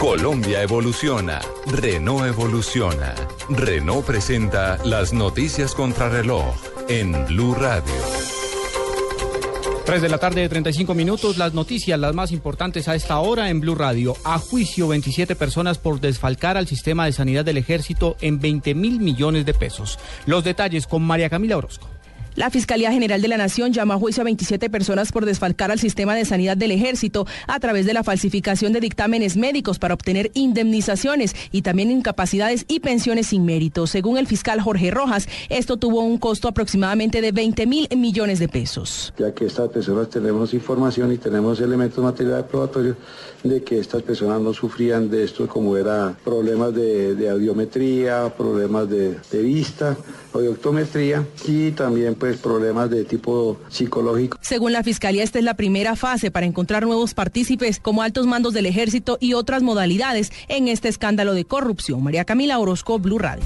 Colombia evoluciona. Renault evoluciona. Renault presenta las noticias contra reloj en Blue Radio. 3 de la tarde de 35 minutos, las noticias, las más importantes a esta hora en Blue Radio. A juicio 27 personas por desfalcar al sistema de sanidad del ejército en 20 mil millones de pesos. Los detalles con María Camila Orozco. La Fiscalía General de la Nación llama a juicio a 27 personas por desfalcar al sistema de sanidad del ejército a través de la falsificación de dictámenes médicos para obtener indemnizaciones y también incapacidades y pensiones sin mérito. Según el fiscal Jorge Rojas, esto tuvo un costo aproximadamente de 20 mil millones de pesos. Ya que estas personas tenemos información y tenemos elementos materiales probatorios de que estas personas no sufrían de esto como era problemas de, audiometría, problemas de, de vista, audiometría y también pues problemas de tipo psicológico. Según la Fiscalía, esta es la primera fase para encontrar nuevos partícipes como altos mandos del ejército y otras modalidades en este escándalo de corrupción. María Camila Orozco, Blue Radio.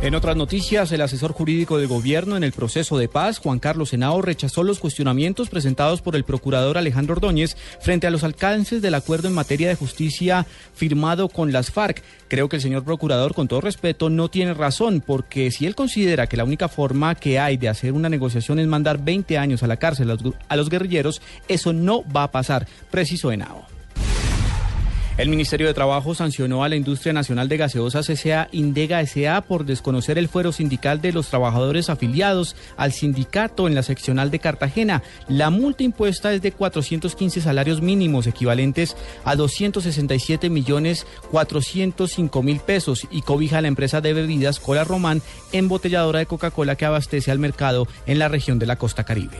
En otras noticias, el asesor jurídico del gobierno en el proceso de paz, Juan Carlos Senao, rechazó los cuestionamientos presentados por el procurador Alejandro Ordóñez frente a los alcances del acuerdo en materia de justicia firmado con las FARC. Creo que el señor procurador, con todo respeto, no tiene razón, porque si él considera que la única forma que hay de hacer una negociación es mandar 20 años a la cárcel a los, guerrilleros, eso no va a pasar, precisó Henao. El Ministerio de Trabajo sancionó a la Industria Nacional de Gaseosas S.A. Indega S.A. por desconocer el fuero sindical de los trabajadores afiliados al sindicato en la seccional de Cartagena. La multa impuesta es de 415 salarios mínimos equivalentes a 267 millones 405 mil pesos y cobija a la empresa de bebidas Cola Román, embotelladora de Coca-Cola que abastece al mercado en la región de la costa caribe.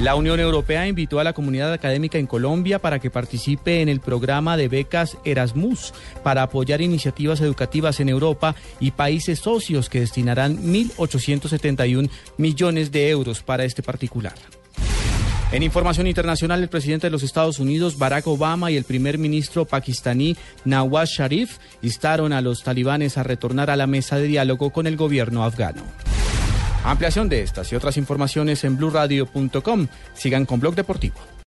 La Unión Europea invitó a la comunidad académica en Colombia para que participe en el programa de becas Erasmus para apoyar iniciativas educativas en Europa y países socios que destinarán 1.871 millones de euros para este particular. En información internacional, el presidente de los Estados Unidos, Barack Obama, y el primer ministro pakistaní, Nawaz Sharif, instaron a los talibanes a retornar a la mesa de diálogo con el gobierno afgano. Ampliación de estas y otras informaciones en blurradio.com. Sigan con Blog Deportivo.